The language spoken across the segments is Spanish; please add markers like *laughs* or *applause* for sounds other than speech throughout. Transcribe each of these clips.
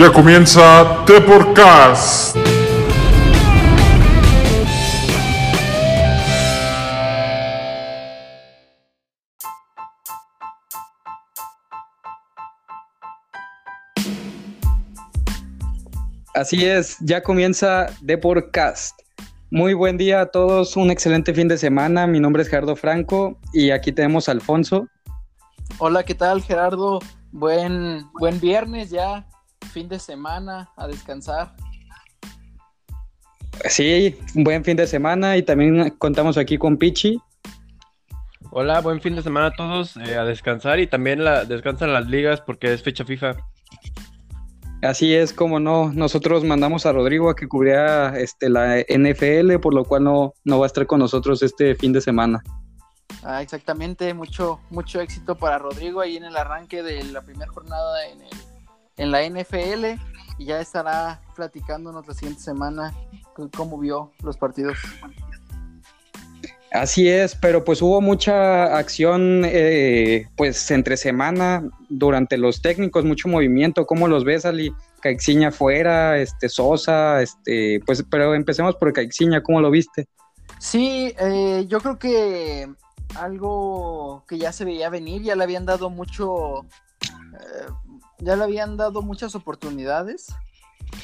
Ya comienza The Podcast. Así es, ya comienza The Podcast. Muy buen día a todos, un excelente fin de semana. Mi nombre es Gerardo Franco y aquí tenemos a Alfonso. Hola, ¿qué tal Gerardo? Buen, buen viernes ya, fin de semana, a descansar. Sí, un buen fin de semana y también contamos aquí con Pichi. Hola, buen fin de semana a todos, eh, a descansar y también la, descansan las ligas porque es fecha FIFA. Así es, como no, nosotros mandamos a Rodrigo a que cubriera este, la NFL, por lo cual no, no va a estar con nosotros este fin de semana. Ah, exactamente, mucho, mucho éxito para Rodrigo ahí en el arranque de la primera jornada en, el, en la NFL y ya estará platicándonos la siguiente semana cómo vio los partidos. Así es, pero pues hubo mucha acción eh, pues entre semana durante los técnicos, mucho movimiento. ¿Cómo los ves, Ali? Caixinha fuera, este Sosa, este, pues, pero empecemos por Caixinha, ¿cómo lo viste? Sí, eh, yo creo que algo que ya se veía venir, ya le habían dado mucho, eh, ya le habían dado muchas oportunidades,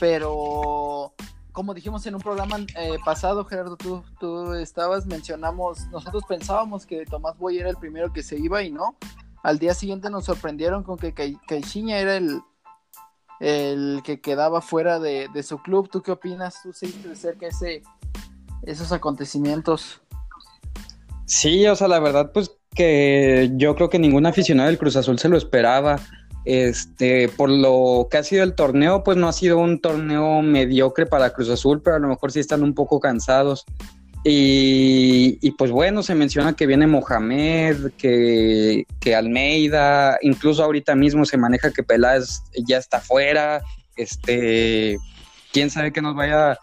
pero como dijimos en un programa eh, pasado, Gerardo, tú, tú estabas, mencionamos, nosotros pensábamos que Tomás Boy era el primero que se iba y no. Al día siguiente nos sorprendieron con que Caixinha era el, el que quedaba fuera de, su club. ¿Tú qué opinas? ¿Tú seguiste de cerca ese, esos acontecimientos? Sí, o sea, la verdad, pues que yo creo que ningún aficionado del Cruz Azul se lo esperaba. Este, por lo que ha sido el torneo, pues no ha sido un torneo mediocre para Cruz Azul, pero a lo mejor sí están un poco cansados. Y, pues bueno, se menciona que viene Mohamed, que, Almeida, incluso ahorita mismo se maneja que Peláez ya está fuera. Este, quién sabe que nos vaya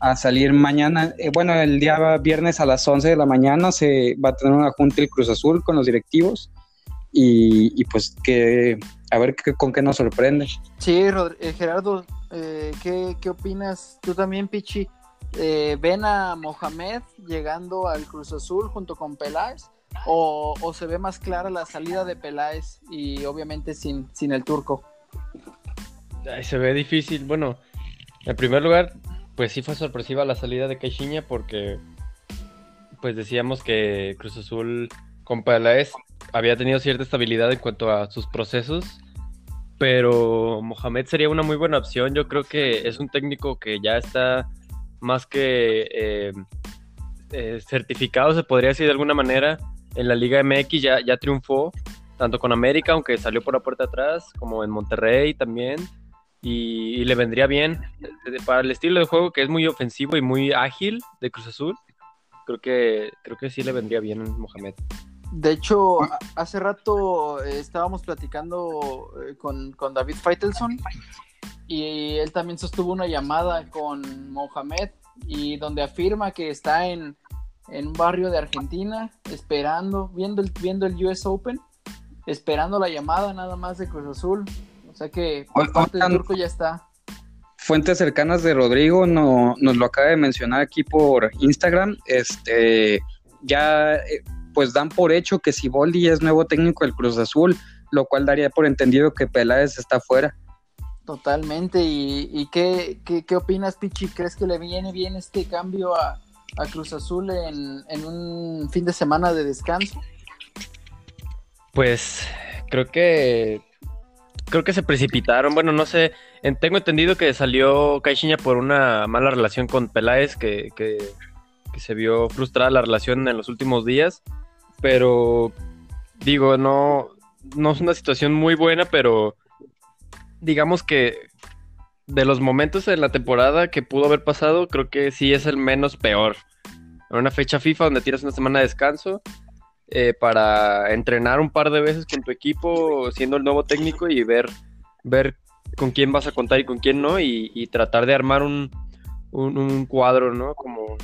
a salir mañana. Eh, bueno, el día viernes a las 11 de la mañana se va a tener una junta el Cruz Azul con los directivos y, pues que a ver con qué nos sorprende. Sí, eh, Gerardo, eh, ¿qué, opinas? Tú también, Pichi. Eh, ¿Ven a Mohamed llegando al Cruz Azul junto con Peláez? O, se ve más clara la salida de Peláez y obviamente sin, sin el turco? se ve difícil. Bueno, en primer lugar, pues sí fue sorpresiva la salida de Caixinha porque pues decíamos que Cruz Azul con Peláez había tenido cierta estabilidad en cuanto a sus procesos, pero Mohamed sería una muy buena opción. Yo creo que es un técnico que ya está más que eh, eh, certificado, se podría decir de alguna manera, en la Liga MX ya, ya triunfó, tanto con América, aunque salió por la puerta atrás, como en Monterrey también, y, le vendría bien para el estilo de juego que es muy ofensivo y muy ágil de Cruz Azul. Creo que, creo que sí le vendría bien Mohamed. De hecho, hace rato eh, estábamos platicando eh, con, David Feitelson y él también sostuvo una llamada con Mohamed y donde afirma que está en, un barrio de Argentina esperando, viendo el, viendo el US Open, esperando la llamada nada más de Cruz Azul. O sea que por parte del turco ya está. Fuentes cercanas de Rodrigo no, nos lo acaba de mencionar aquí por Instagram. Este ya eh, pues dan por hecho que Siboldi es nuevo técnico del Cruz Azul, lo cual daría por entendido que Peláez está fuera. Totalmente, ¿y, qué, qué, opinas, Pichi? ¿Crees que le viene bien este cambio a, Cruz Azul en, en, un fin de semana de descanso? Pues creo que creo que se precipitaron. Bueno, no sé. tengo entendido que salió Caixinha por una mala relación con Peláez, que, que, que, se vio frustrada la relación en los últimos días pero digo, no, no es una situación muy buena, pero digamos que de los momentos en la temporada que pudo haber pasado, creo que sí es el menos peor. En una fecha FIFA donde tienes una semana de descanso eh, para entrenar un par de veces con tu equipo, siendo el nuevo técnico y ver, ver con quién vas a contar y con quién no, y, tratar de armar un, un, un, cuadro, ¿no? Como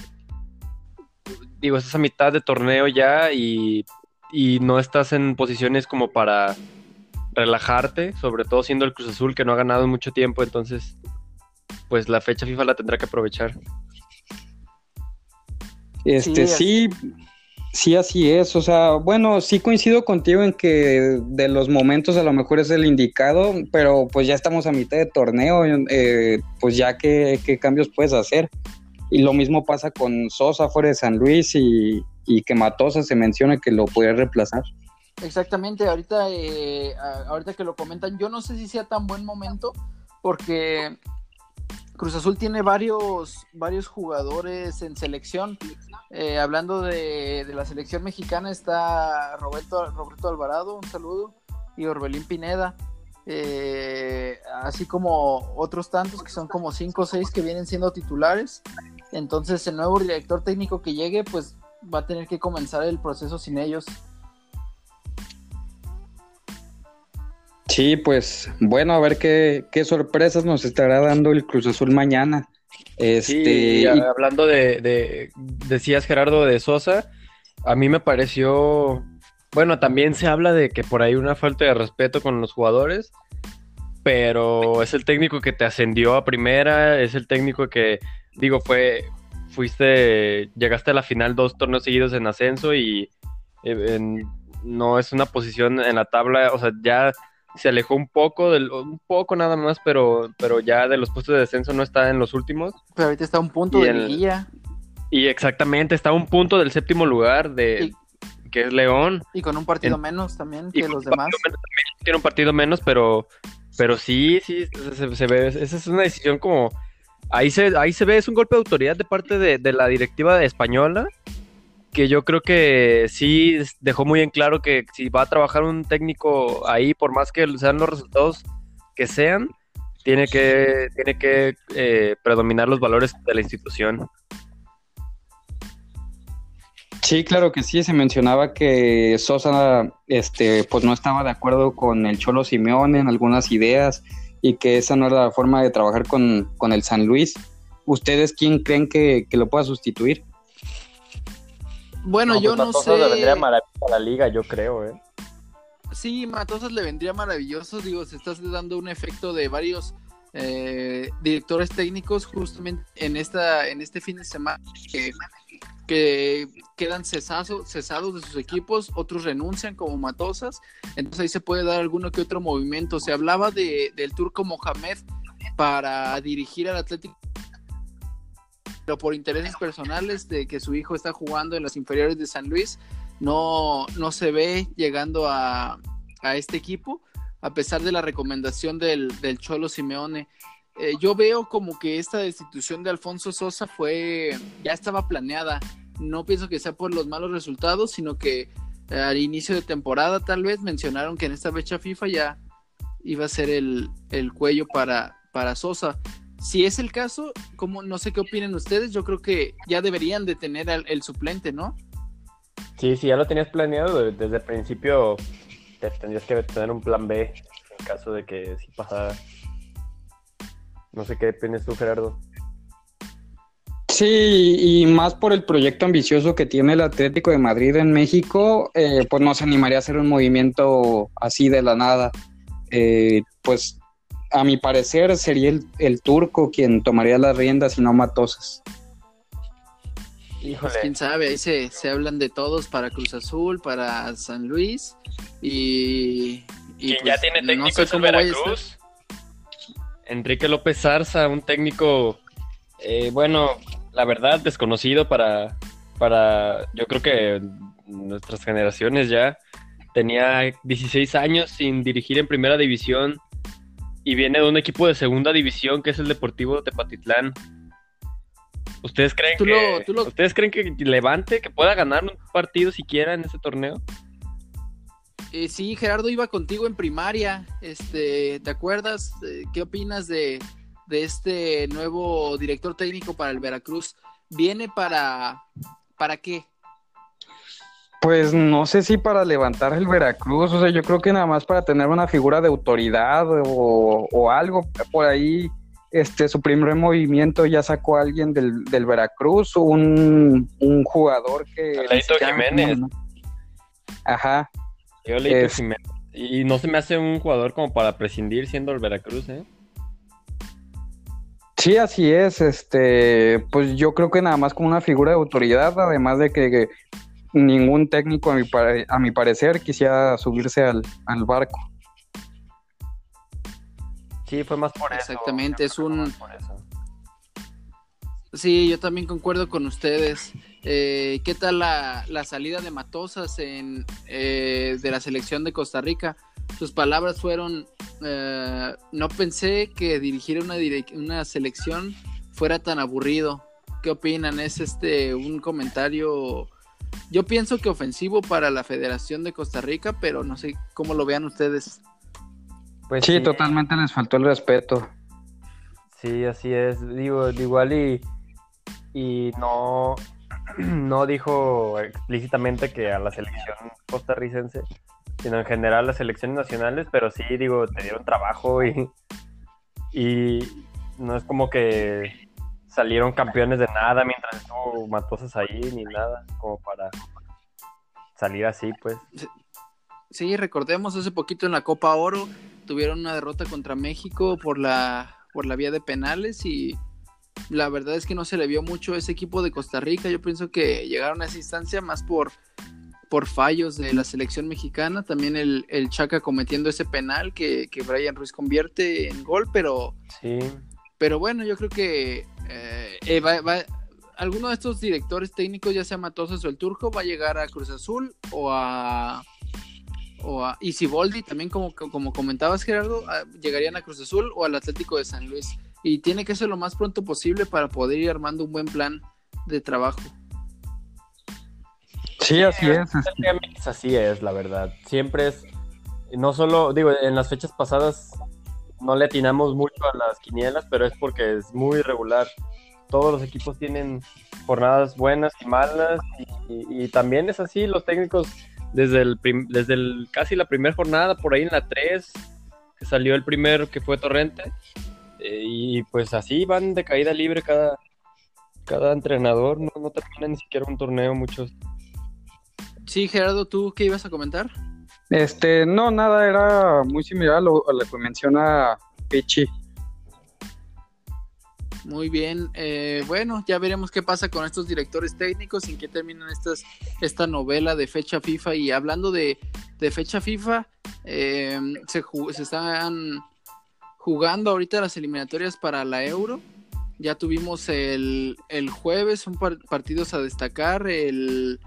digo, estás a mitad de torneo ya y, no estás en posiciones como para relajarte, sobre todo siendo el Cruz Azul que no ha ganado en mucho tiempo, entonces pues la fecha FIFA la tendrá que aprovechar. Este, sí, sí, así es. O sea, bueno, sí coincido contigo en que de los momentos a lo mejor es el indicado, pero pues ya estamos a mitad de torneo, eh, pues ya qué, qué cambios puedes hacer. Y lo mismo pasa con Sosa fuera de San Luis y, y que Matosa se menciona que lo podría reemplazar. Exactamente, ahorita, eh, ahorita que lo comentan, yo no sé si sea tan buen momento porque Cruz Azul tiene varios, varios jugadores en selección. Eh, hablando de, la selección mexicana está Roberto, Roberto Alvarado, un saludo, y Orbelín Pineda. Eh, así como otros tantos que son como cinco o seis que vienen siendo titulares. Entonces el nuevo director técnico que llegue pues va a tener que comenzar el proceso sin ellos. Sí, pues bueno, a ver qué, sorpresas nos estará dando el Cruz Azul mañana. Este, hablando de, decías Gerardo de Sosa, a mí me pareció, bueno, también se habla de que por ahí una falta de respeto con los jugadores, pero es el técnico que te ascendió a primera, es el técnico que, digo, fue, fuiste, llegaste a la final dos torneos seguidos en ascenso y eh, no es una posición en la tabla, o sea, ya se alejó un poco, del, un poco nada más, pero, pero ya de los puestos de descenso no está en los últimos. Pero ahorita está a un punto de guía. Y exactamente, está a un punto del séptimo lugar de que es León. Y con un partido menos también que los demás. tiene un partido menos, pero, pero sí, sí, se, ve, esa es una decisión como... Ahí se, ahí se ve, es un golpe de autoridad de parte de, de la directiva española que yo creo que sí dejó muy en claro que si va a trabajar un técnico ahí, por más que sean los resultados que sean, tiene que, tiene que eh, predominar los valores de la institución. Sí, claro que sí, se mencionaba que Sosa este, pues no estaba de acuerdo con el Cholo Simeone en algunas ideas y que esa no era la forma de trabajar con, el San Luis. ¿Ustedes quién creen que, que lo pueda sustituir? Bueno, yo pues no sé. le vendría maravilloso a la liga, yo creo, ¿eh? Sí, Matosas le vendría maravilloso. Digo, se está dando un efecto de varios eh, directores técnicos justamente en esta en este fin de semana que, que quedan cesados, cesados de sus equipos, otros renuncian como Matosas, entonces ahí se puede dar alguno que otro movimiento. Se hablaba de, del turco Mohamed para dirigir al Atlético pero por intereses personales de que su hijo está jugando en las inferiores de San Luis, no, no se ve llegando a, este equipo, a pesar de la recomendación del, Cholo Simeone. Eh, yo veo como que esta destitución de Alfonso Sosa fue, ya estaba planeada. No pienso que sea por los malos resultados, sino que eh, al inicio de temporada tal vez mencionaron que en esta fecha FIFA ya iba a ser el, cuello para, para Sosa si es el caso, como no sé qué opinen ustedes, yo creo que ya deberían de tener el suplente, ¿no? Sí, sí, ya lo tenías planeado desde el principio, tendrías que tener un plan B en caso de que sí pasara. No sé qué opinas tú, Gerardo. Sí, y más por el proyecto ambicioso que tiene el Atlético de Madrid en México, eh, pues no se animaría a hacer un movimiento así de la nada. Eh, pues a mi parecer sería el, turco quien tomaría las riendas y no Matosas. Híjole. Pues, quién sabe, ahí se, hablan de todos para Cruz Azul, para San Luis y. y ya pues, tiene técnico en Veracruz. Enrique López Zarza, un técnico, eh, bueno, la verdad, desconocido para, para, yo creo que nuestras generaciones ya. Tenía 16 años sin dirigir en primera división y viene de un equipo de segunda división que es el Deportivo Tepatitlán. ¿Ustedes creen, que, ¿Ustedes creen que levante, que pueda ganar un partido siquiera en ese torneo? Eh, sí, Gerardo iba contigo en primaria. Este, ¿te acuerdas? Eh, ¿Qué opinas de, de este nuevo director técnico para el Veracruz? ¿Viene para para qué? Pues no sé si para levantar el Veracruz, o sea, yo creo que nada más para tener una figura de autoridad o, algo por ahí. Este, su primer movimiento ya sacó a alguien del, Veracruz, un, un jugador que. Leito Jiménez. Ajá. Yo Leito Jiménez. Y no se me hace un jugador como para prescindir siendo el Veracruz, ¿eh? Sí, así es. Este, pues yo creo que nada más como una figura de autoridad, además de que, ningún técnico, a mi, a mi, parecer, quisiera subirse al, al, barco. Sí, fue más por eso. Exactamente, es un. Sí, yo también concuerdo con ustedes. Eh, ¿Qué tal la, la, salida de Matosas en, eh, de la selección de Costa Rica? Sus palabras fueron, eh, no pensé que dirigir una, una selección fuera tan aburrido. ¿Qué opinan? Es este un comentario, yo pienso que ofensivo para la Federación de Costa Rica, pero no sé cómo lo vean ustedes. Pues sí, totalmente les faltó el respeto. Sí, así es. Digo, igual y, y no, *clears throat* no dijo explícitamente que a la selección costarricense sino en general las selecciones nacionales, pero sí, digo, te dieron trabajo y, y no es como que salieron campeones de nada mientras estuvo Matosas ahí, ni nada, como para salir así, pues. Sí, recordemos hace poquito en la Copa Oro tuvieron una derrota contra México por la, por la vía de penales y la verdad es que no se le vio mucho a ese equipo de Costa Rica. Yo pienso que llegaron a esa instancia más por por fallos de la selección mexicana. También el, el Chaca cometiendo ese penal que, que, Brian Ruiz convierte en gol, pero. Sí. Pero bueno, yo creo que eh, eh, alguno de estos directores técnicos, ya sea Matosas o el Turco, va a llegar a Cruz Azul o a. O a Isiboldi, también como, como comentabas Gerardo, llegarían a Cruz Azul o al Atlético de San Luis. Y tiene que ser lo más pronto posible para poder ir armando un buen plan de trabajo. Sí, así es. Así es, la verdad. Siempre es, no solo, digo, en las fechas pasadas no le atinamos mucho a las quinielas, pero es porque es muy regular. Todos los equipos tienen jornadas buenas y malas y, también es así, los técnicos desde el, desde el casi la primera jornada, por ahí en la 3, que salió el primero que fue Torrente, eh, y pues así van de caída libre cada, cada entrenador, no, no termina ni siquiera un torneo muchos. Sí, Gerardo, ¿tú qué ibas a comentar? Este, no, nada, era muy similar a lo, que menciona Pichi. Muy bien, eh, bueno, ya veremos qué pasa con estos directores técnicos, en qué terminan estas, esta novela de fecha FIFA. Y hablando de, fecha FIFA, eh, se, se están jugando ahorita las eliminatorias para la Euro. Ya tuvimos el, el jueves un partidos a destacar, el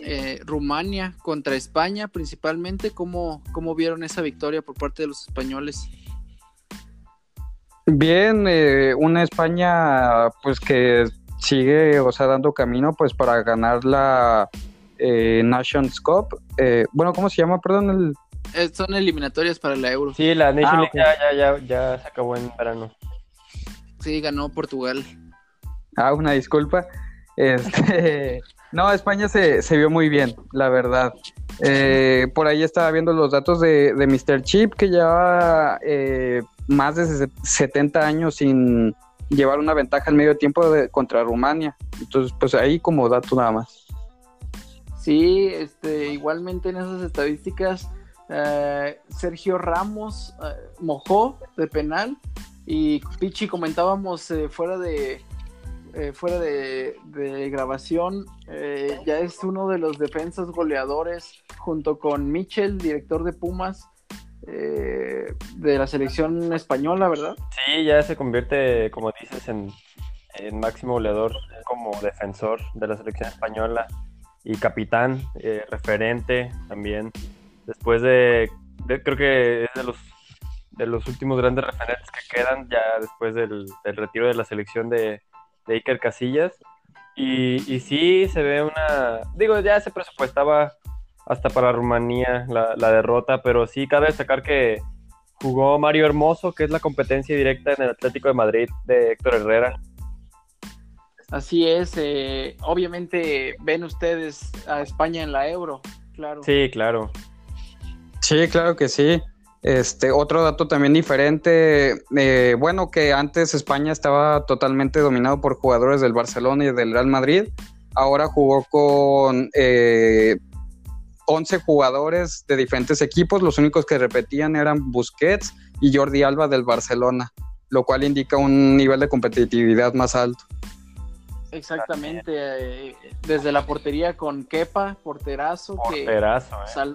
eh, Rumania contra España principalmente. ¿Cómo, ¿Cómo vieron esa victoria por parte de los españoles? Bien, eh, una España pues que sigue, o sea, dando camino pues para ganar la eh, Nations Cup. Eh, bueno, ¿cómo se llama? Perdón. El... son eliminatorias para la Euro. Sí, la Nations ah, ya, ya, ya se acabó en verano. Sí, ganó Portugal. Ah, una disculpa. Este, *laughs* no, España se, vio muy bien, la verdad. Eh, por ahí estaba viendo los datos de, de Mr. Chip, que lleva eh, más de 70 años sin llevar una ventaja en medio tiempo contra Rumania. Entonces, pues ahí como dato nada más. Sí, este, igualmente en esas estadísticas, eh, Sergio Ramos mojó de penal y Pichi comentábamos fuera de, eh, fuera de, grabación, eh, ya es uno de los defensas goleadores, junto con Michel, director de Pumas, eh, de la selección española, ¿verdad? Sí, ya se convierte, como dices, en, máximo goleador como defensor de la selección española y capitán, referente también. Después de, creo que es de los de los últimos grandes referentes que quedan ya después del retiro de la selección de, de Iker Casillas. Y, y sí se ve una. Digo, ya se presupuestaba hasta para Rumanía la, derrota, pero sí cabe destacar que jugó Mario Hermoso, que es la competencia directa en el Atlético de Madrid de Héctor Herrera. Así es, eh, obviamente ven ustedes a España en la Euro, claro. Sí, claro. Sí, claro que sí. Este, otro dato también diferente, eh, bueno, que antes España estaba totalmente dominado por jugadores del Barcelona y del Real Madrid. Ahora jugó con, eh, 11 jugadores de diferentes equipos, los únicos que repetían eran Busquets y Jordi Alba del Barcelona, lo cual indica un nivel de competitividad más alto. Exactamente, eh, desde la portería con Kepa, porterazo, porterazo que eh.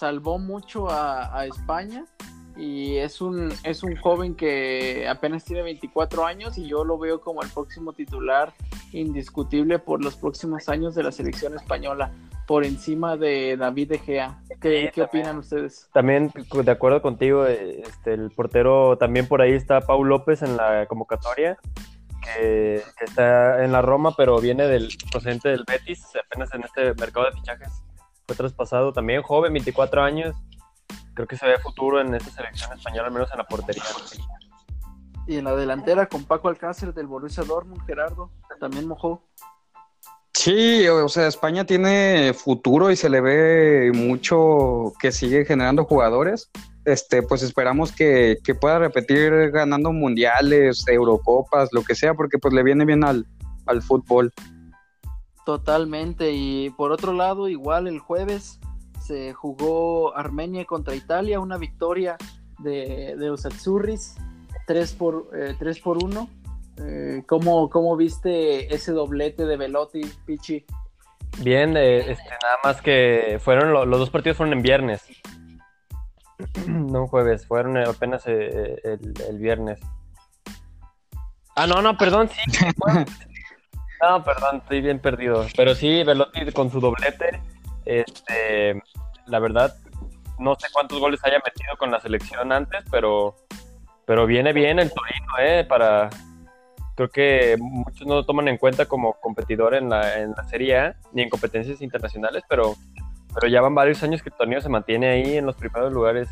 Salvó mucho a, a España y es un, es un joven que apenas tiene 24 años y yo lo veo como el próximo titular indiscutible por los próximos años de la selección española, por encima de David De Gea. ¿Qué, ¿qué opinan ustedes? También, de acuerdo contigo, este, el portero, también por ahí está Paul López en la convocatoria. Que, que está en la Roma, pero viene del procedente del Betis, apenas en este mercado de fichajes fue traspasado, también joven, 24 años, creo que se ve futuro en esta selección española, al menos en la portería. Y en la delantera con Paco Alcácer del Borussia Dortmund, Gerardo, también mojó. Sí, o sea, España tiene futuro y se le ve mucho que sigue generando jugadores. Este, pues esperamos que, que pueda repetir ganando mundiales, Eurocopas, lo que sea, porque pues le viene bien al, al fútbol. Totalmente. Y por otro lado, igual el jueves se jugó Armenia contra Italia, una victoria de, de Usatsurris, 3 por, eh, por 1. Eh, ¿cómo, viste ese doblete de Velotti, Pichi? Bien, eh, este, nada más que fueron los dos partidos fueron en viernes, *clears throat* no jueves, fueron apenas el, viernes. Ah, no, no, perdón, sí. *laughs* no, perdón, estoy bien perdido. Pero sí, Velotti con su doblete, este, la verdad, no sé cuántos goles haya metido con la selección antes, pero, pero viene bien el Torino, ¿eh? Para, creo que muchos no lo toman en cuenta como competidor en la, en la Serie A, ni en competencias internacionales, pero, pero ya van varios años que el torneo se mantiene ahí en los primeros lugares.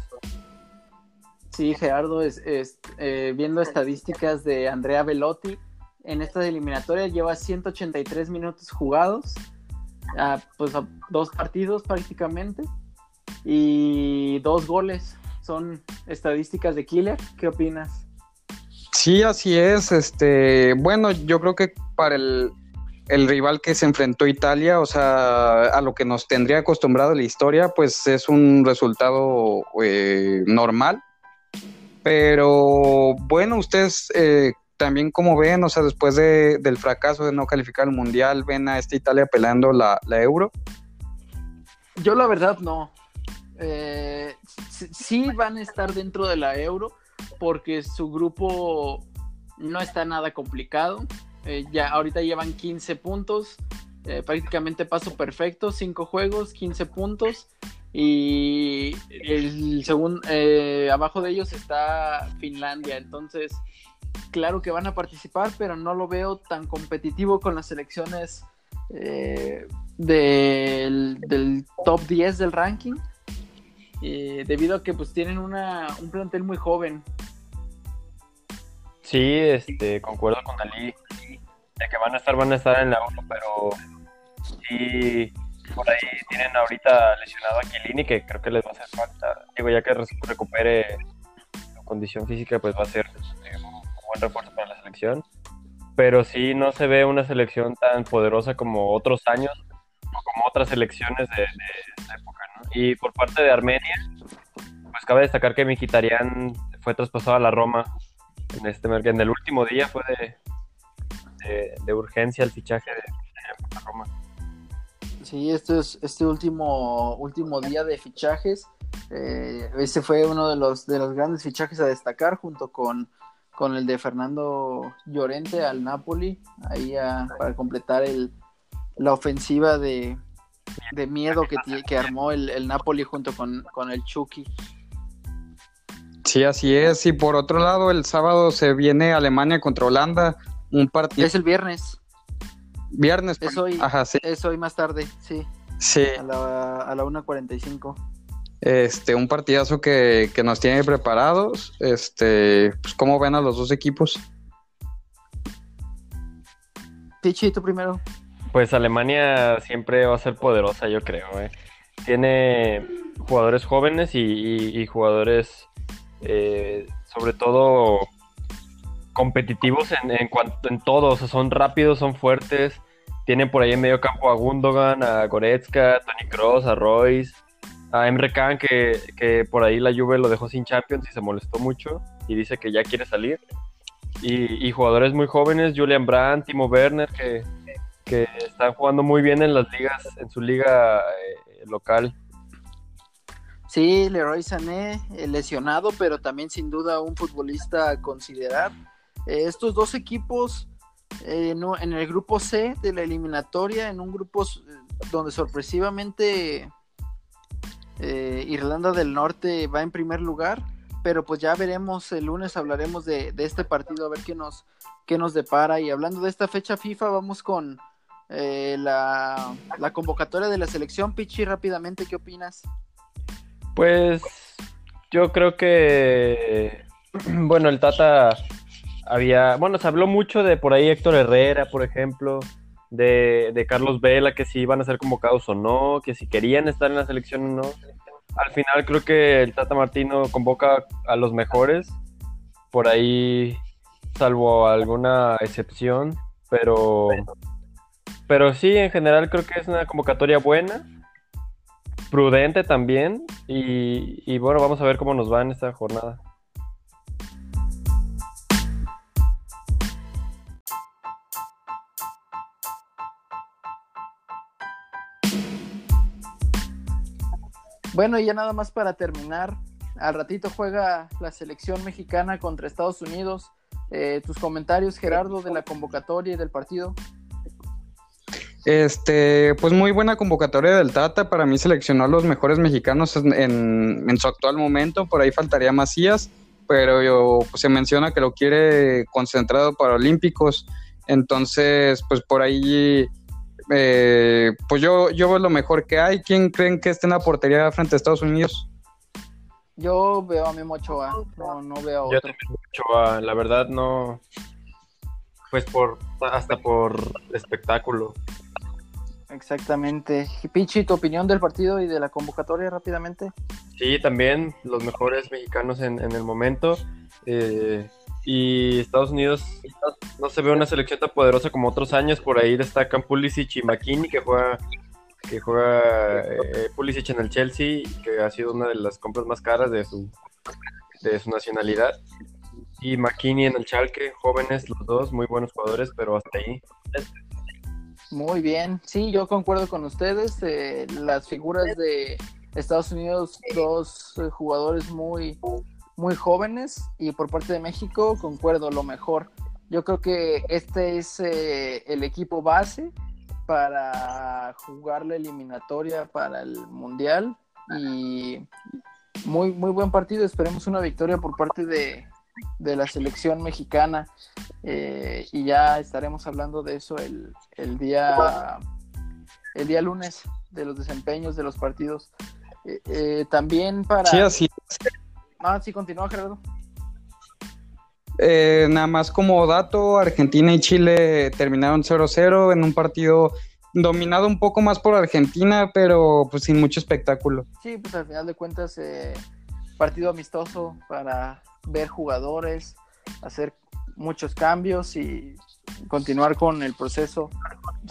Sí, Gerardo, es, eh, viendo estadísticas de Andrea Velotti, en esta eliminatoria lleva 183 minutos jugados, pues dos partidos prácticamente y dos goles. Son estadísticas de Killer. ¿Qué opinas? Sí, así es. Este, bueno, yo creo que para el, rival que se enfrentó Italia, o sea, a lo que nos tendría acostumbrado la historia, pues es un resultado eh, normal. Pero bueno, ustedes eh, también como ven, o sea, después del fracaso de no calificar al Mundial, ven a esta Italia pelando la, la Euro. Yo la verdad no eh, sí van a estar dentro de la euro porque su grupo no está nada complicado. Eh, ya ahorita llevan 15 puntos, eh, prácticamente paso perfecto, 5 juegos, 15 puntos. Y el segundo, eh, abajo de ellos está Finlandia. Entonces, claro que van a participar, pero no lo veo tan competitivo con las selecciones del, del top 10 del ranking. Eh, debido a que pues tienen una, un plantel muy joven. Sí, este, concuerdo con Ali, de que van a estar, van a estar en la 1, pero sí, por ahí tienen ahorita lesionado a Chiellini, que creo que les va a hacer falta. Digo, ya que recupere su condición física, pues va a ser eh, buen refuerzo para la selección. Pero sí, no se ve una selección tan poderosa como otros años, o como otras selecciones de, de época y por parte de Armenia, pues cabe destacar que Mkhitaryan fue traspasado a la Roma en este en el último día fue de, de, urgencia el fichaje de, Roma. Sí, este es este último último día de fichajes. Eh, ese fue uno de los de los grandes fichajes a destacar junto con, con el de Fernando Llorente al Napoli, ahí para completar el, la ofensiva de, de miedo que, que armó el, Napoli junto con, el Chucky. Sí, así es. Y por otro lado, el sábado se viene Alemania contra Holanda. Un partido. Es el viernes. Viernes, es hoy, Ajá, sí. es hoy más tarde, sí. Sí. A la, a la 1.45. Este, un partidazo que, que, nos tiene preparados. Este, pues, ¿cómo ven a los dos equipos? Pichi, tú primero. Pues Alemania siempre va a ser poderosa, yo creo. ¿eh? Tiene jugadores jóvenes y, jugadores, eh, sobre todo, competitivos en, en, cuanto, en todo. O sea, son rápidos, son fuertes, tienen por ahí en medio campo a Gundogan, a Goretzka, a Tony Cross, a Royce, a Emre Can, que, que por ahí la Juve lo dejó sin Champions y se molestó mucho y dice que ya quiere salir. Y, y jugadores muy jóvenes, Julian Brandt, Timo Werner, que, que están jugando muy bien en las ligas, en su liga eh, local. Sí, Leroy Sané, eh, lesionado, pero también sin duda un futbolista a considerar. Eh, estos dos equipos eh, no, en el grupo C de la eliminatoria, en un grupo s- donde sorpresivamente eh, Irlanda del Norte va en primer lugar, pero pues ya veremos el lunes, hablaremos de, este partido, a ver qué nos, qué nos depara. Y hablando de esta fecha FIFA, vamos con eh, la, la convocatoria de la selección. Pichi, rápidamente, ¿qué opinas? Pues yo creo que, *clears throat* bueno, el Tata había, bueno, se habló mucho de por ahí Héctor Herrera, por ejemplo, de, de Carlos Vela, que si iban a ser convocados o no, que si querían estar en la selección o no. Al final creo que el Tata Martino convoca a los mejores, por ahí, salvo alguna excepción, pero, pero sí, en general creo que es una convocatoria buena prudente también. Y, y bueno, vamos a ver cómo nos va en esta jornada. Bueno, y ya nada más para terminar, al ratito juega la selección mexicana contra Estados Unidos. Eh, tus comentarios, Gerardo, de la convocatoria y del partido. Este, pues muy buena convocatoria del Tata. Para mí seleccionó a los mejores mexicanos en, su actual momento. Por ahí faltaría Macías, pero pues, se menciona que lo quiere concentrado para Olímpicos. Entonces, pues por ahí, eh, pues yo, yo veo lo mejor que hay. ¿Quién creen que esté en la portería frente a Estados Unidos? Yo veo a Memo Ochoa, no, no veo a Yo otro. también Ochoa, la verdad no. Pues por hasta por espectáculo. Exactamente. Y Pichi, tu opinión del partido y de la convocatoria rápidamente. Sí, también los mejores mexicanos en, en el momento. eh, y Estados Unidos no se ve una selección tan poderosa como otros años. Por ahí destacan Pulisic y McKinney, que juega, que juega eh, Pulisic en el Chelsea, que ha sido una de las compras más caras de su, de su nacionalidad. Y McKinney en el Schalke, jóvenes los dos, muy buenos jugadores, pero hasta ahí. Muy bien, sí, yo concuerdo con ustedes. eh, las figuras de Estados Unidos, dos eh, jugadores muy, muy jóvenes y por parte de México, concuerdo, lo mejor. Yo creo que este es eh, el equipo base para jugar la eliminatoria para el Mundial y muy, muy buen partido. Esperemos una victoria por parte de, de la selección mexicana eh, y ya estaremos hablando de eso el, el día el día lunes de los desempeños de los partidos Eh, también para Sí, así ah sí continúa Gerardo Eh, nada más como dato, Argentina y Chile terminaron 0-0 en un partido dominado un poco más por Argentina, pero pues sin mucho espectáculo. sí pues al final de cuentas eh, partido amistoso para ver jugadores hacer muchos cambios y continuar con el proceso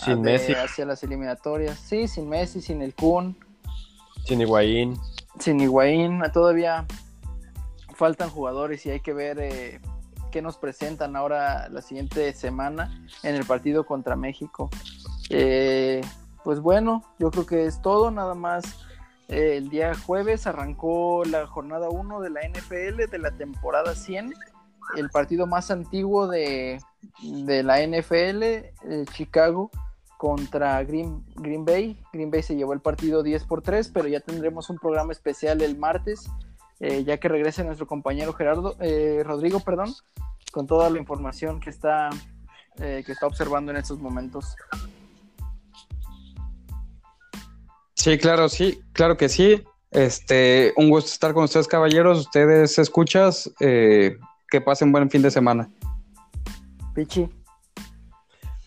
Sin ah, de- Messi. hacia las eliminatorias sí sin Messi sin el Kun Sin Higuaín. sin Higuaín, todavía faltan jugadores y hay que ver eh, qué nos presentan ahora la siguiente semana en el partido contra México. Eh, pues bueno, yo creo que es todo, nada más. eh, el día jueves arrancó la jornada 1 de la NFL de la temporada 100, el partido más antiguo de, de la NFL, eh, Chicago contra Green, Green Bay. Green Bay se llevó el partido 10 por 3, pero ya tendremos un programa especial el martes, eh, ya que regrese nuestro compañero Gerardo, eh, Rodrigo, perdón, con toda la información que está, eh, que está observando en estos momentos. Sí, claro, sí, claro que sí. Este, un gusto estar con ustedes, caballeros. Ustedes escuchas, eh, que pasen buen fin de semana. Pichi,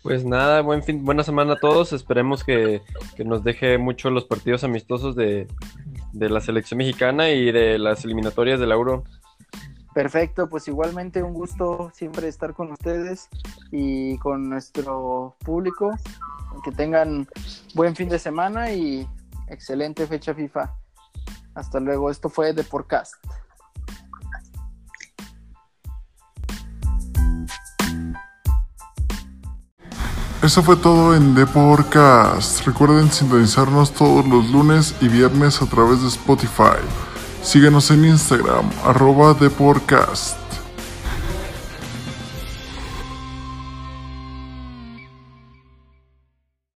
Pues nada, buen fin, buena semana a todos. Esperemos que, que nos deje mucho los partidos amistosos de, de la selección mexicana y de las eliminatorias del Euro. Perfecto, pues igualmente un gusto siempre estar con ustedes y con nuestro público. Que tengan buen fin de semana y excelente fecha FIFA. Hasta luego, esto fue The Podcast. Eso fue todo en The Podcast. Recuerden sintonizarnos todos los lunes y viernes a través de Spotify. Síguenos en Instagram, arroba The Podcast.